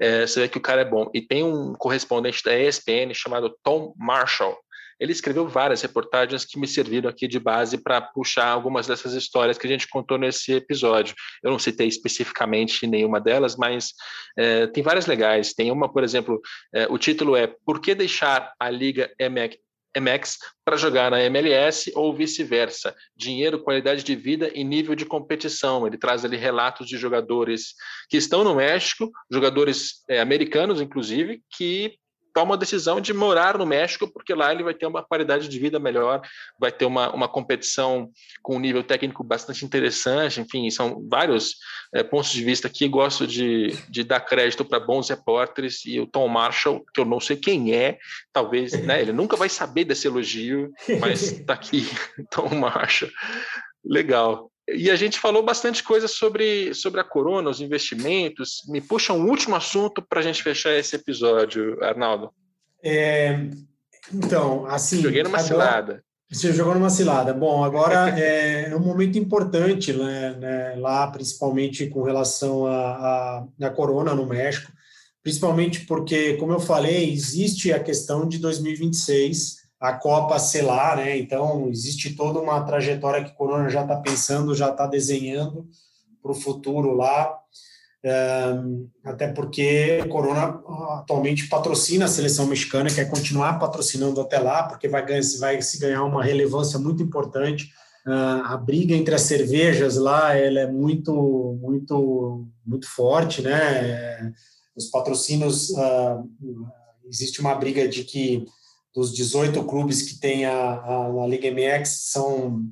é, você vê que o cara é bom. E tem um correspondente da ESPN chamado Tom Marshall, ele escreveu várias reportagens que me serviram aqui de base para puxar algumas dessas histórias que a gente contou nesse episódio. Eu não citei especificamente nenhuma delas, mas é, tem várias legais. Tem uma, por exemplo, é, o título é Por que deixar a Liga MX, MX para jogar na MLS ou vice-versa. Dinheiro, qualidade de vida e nível de competição. Ele traz ali relatos de jogadores que estão no México, jogadores é, americanos, inclusive, que toma a decisão de morar no México, porque lá ele vai ter uma qualidade de vida melhor, vai ter uma, uma competição com um nível técnico bastante interessante, enfim, são vários é, pontos de vista que gosto de, de dar crédito para bons repórteres, e o Tom Marshall, que eu não sei quem é, talvez, né, ele nunca vai saber desse elogio, mas está <laughs> aqui, <laughs> Tom Marshall. Legal. E a gente falou bastante coisa sobre, sobre a corona, os investimentos. Me puxa um último assunto para a gente fechar esse episódio, Arnaldo. É, então, assim. Joguei numa agora, cilada. Você jogou numa cilada. Bom, agora é, é um momento importante né, né, lá, principalmente com relação à a, a, a, corona no México, principalmente porque, como eu falei, existe a questão de 2026 a Copa selar, né? Então, existe toda uma trajetória que o Corona já está pensando, já está desenhando para o futuro lá. até porque o Corona atualmente patrocina a seleção mexicana, quer continuar patrocinando até lá, porque vai, ganhar, vai se ganhar uma relevância muito importante. Uh, a briga entre as cervejas lá ela é muito, muito, muito forte, né? Os patrocínios uh, existe uma briga de que dos 18 clubes que tem a, a, a Liga MX são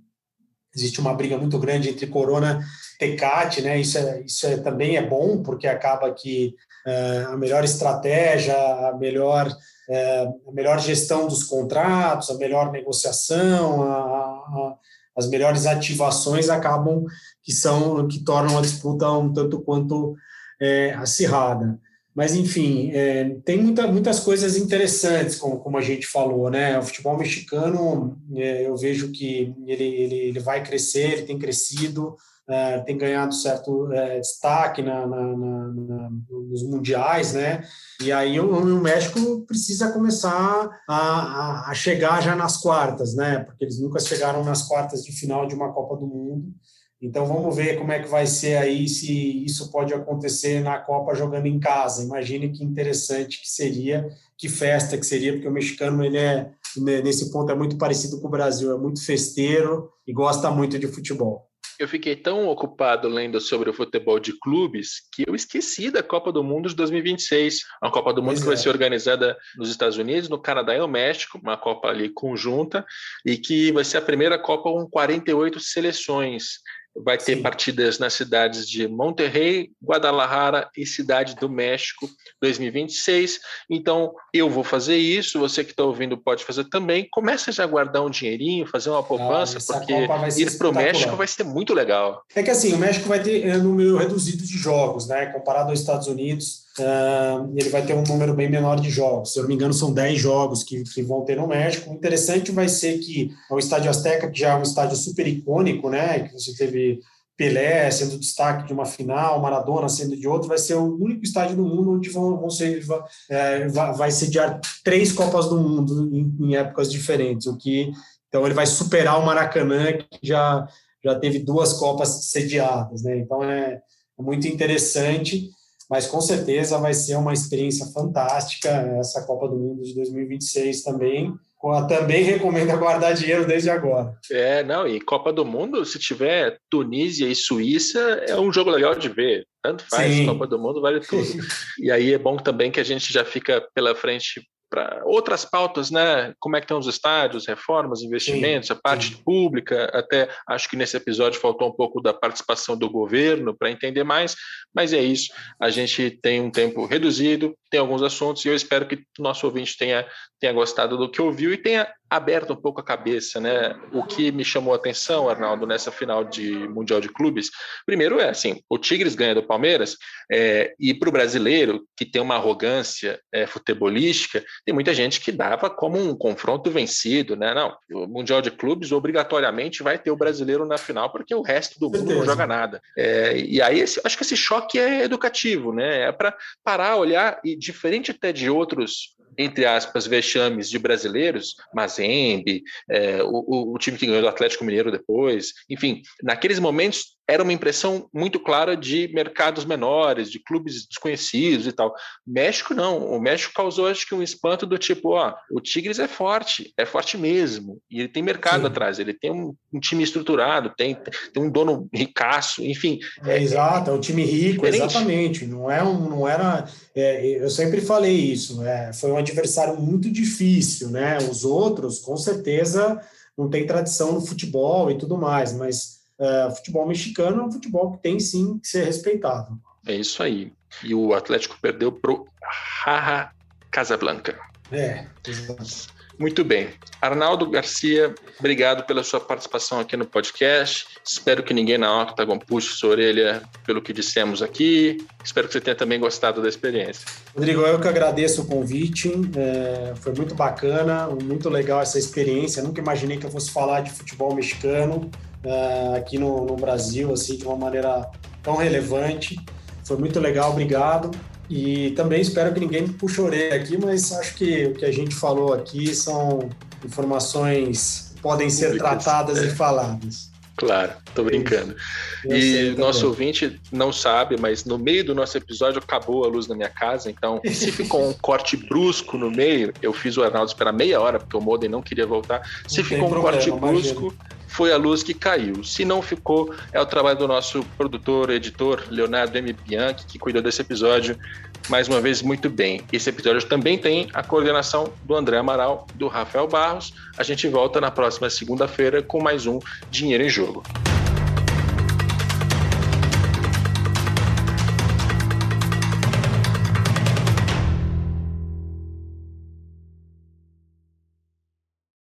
existe uma briga muito grande entre Corona e Tecate, né? Isso, é, isso é, também é bom porque acaba que é, a melhor estratégia, a melhor é, a melhor gestão dos contratos, a melhor negociação, a, a, as melhores ativações acabam que são que tornam a disputa um tanto quanto é, acirrada. Mas, enfim, é, tem muita, muitas coisas interessantes, como, como a gente falou, né? O futebol mexicano, é, eu vejo que ele, ele, ele vai crescer, ele tem crescido, é, tem ganhado certo é, destaque na, na, na, nos mundiais, né? E aí o, o México precisa começar a, a, chegar já nas quartas, né? Porque eles nunca chegaram nas quartas de final de uma Copa do Mundo. Então vamos ver como é que vai ser aí se isso pode acontecer na Copa jogando em casa. Imagine que interessante que seria, que festa que seria, porque o mexicano ele é né, nesse ponto é muito parecido com o Brasil, é muito festeiro e gosta muito de futebol. Eu fiquei tão ocupado lendo sobre o futebol de clubes que eu esqueci da Copa do Mundo de 2026. Uma Copa do Mundo pois que é. vai ser organizada nos Estados Unidos, no Canadá e no México, uma Copa ali conjunta, e que vai ser a primeira Copa com 48 seleções vai ter Sim. partidas nas cidades de Monterrey, Guadalajara e Cidade do México 2026. Então, eu vou fazer isso, você que está ouvindo pode fazer também. Começa já a guardar um dinheirinho, fazer uma poupança, ah, porque ir para o México vai ser muito legal. É que assim, o México vai ter um número reduzido de jogos, né? Comparado aos Estados Unidos, uh, ele vai ter um número bem menor de jogos. Se eu não me engano, são 10 jogos que, que vão ter no México. O interessante vai ser que o Estádio Azteca, que já é um estádio super icônico, né? Que você teve Pelé sendo destaque de uma final, Maradona sendo de outra, vai ser o único estádio do mundo onde vão, vão ser, é, vai, vai sediar três Copas do Mundo em, em, épocas diferentes, o que então ele vai superar o Maracanã que já já teve duas Copas sediadas, né? Então é, é muito interessante, mas com certeza vai ser uma experiência fantástica essa Copa do Mundo de 2026 também também recomendo guardar dinheiro desde agora. É, não, e Copa do Mundo, se tiver Tunísia e Suíça, é um jogo legal de ver. Tanto faz, Sim. Copa do Mundo vale tudo. <laughs> e aí é bom também que a gente já fica pela frente para outras pautas, né? Como é que estão os estádios, reformas, investimentos, sim, a parte sim. pública, até acho que nesse episódio faltou um pouco da participação do governo para entender mais, mas é isso. A gente tem um tempo reduzido, tem alguns assuntos e eu espero que o nosso ouvinte tenha, tenha gostado do que ouviu e tenha aberto um pouco a cabeça, né? O que me chamou a atenção, Arnaldo, nessa final de Mundial de Clubes, primeiro é assim, o Tigres ganha do Palmeiras é, e para o brasileiro que tem uma arrogância é, futebolística, tem muita gente que dava como um confronto vencido, né? Não, o Mundial de Clubes obrigatoriamente vai ter o brasileiro na final porque o resto do mundo não joga nada. É, e aí esse, acho que esse choque é educativo, né? É para parar, olhar e diferente até de outros entre aspas, vexames de brasileiros, Mazembe, é, o, o, time que ganhou do Atlético Mineiro depois, enfim, naqueles momentos era uma impressão muito clara de mercados menores, de clubes desconhecidos e tal. México não, o México causou acho que um espanto do tipo, ó, o Tigres é forte, é forte mesmo, e ele tem mercado Sim. atrás, ele tem um, um, time estruturado, tem, tem um dono ricaço, enfim. É, é exato, é um time rico, diferente. exatamente. Não é um, não era, é, eu sempre falei isso, é, foi um adversário muito difícil, né? Os outros, com certeza, não tem tradição no futebol e tudo mais, mas é, futebol mexicano é um futebol que tem sim que ser respeitado. É isso aí. E o Atlético perdeu pro Raja Casablanca. É, exato. Muito bem. Arnaldo Garcia, obrigado pela sua participação aqui no podcast. Espero que ninguém na Octagon puxe sua orelha pelo que dissemos aqui. Espero que você tenha também gostado da experiência. Rodrigo, eu que agradeço o convite. É, foi muito bacana, muito legal essa experiência. Eu nunca imaginei que eu fosse falar de futebol mexicano uh, aqui no, no, Brasil, assim, de uma maneira tão relevante. Foi muito legal, obrigado. E também espero que ninguém me puxe orelha aqui, mas acho que o que a gente falou aqui são informações que podem ser tratadas é. e faladas. Claro, tô brincando. Eu e nosso ouvinte não sabe, mas no meio do nosso episódio acabou a luz na minha casa, então se ficou um <laughs> corte brusco no meio, eu fiz o Arnaldo esperar meia hora, porque o modem não queria voltar. Se não ficou um problema, corte brusco, imagina foi a luz que caiu. Se não ficou, é o trabalho do nosso produtor, editor, Leonardo M. Bianchi, que cuidou desse episódio mais uma vez muito bem. Esse episódio também tem a coordenação do André Amaral, do Rafael Barros. A gente volta na próxima segunda-feira com mais um Dinheiro em Jogo.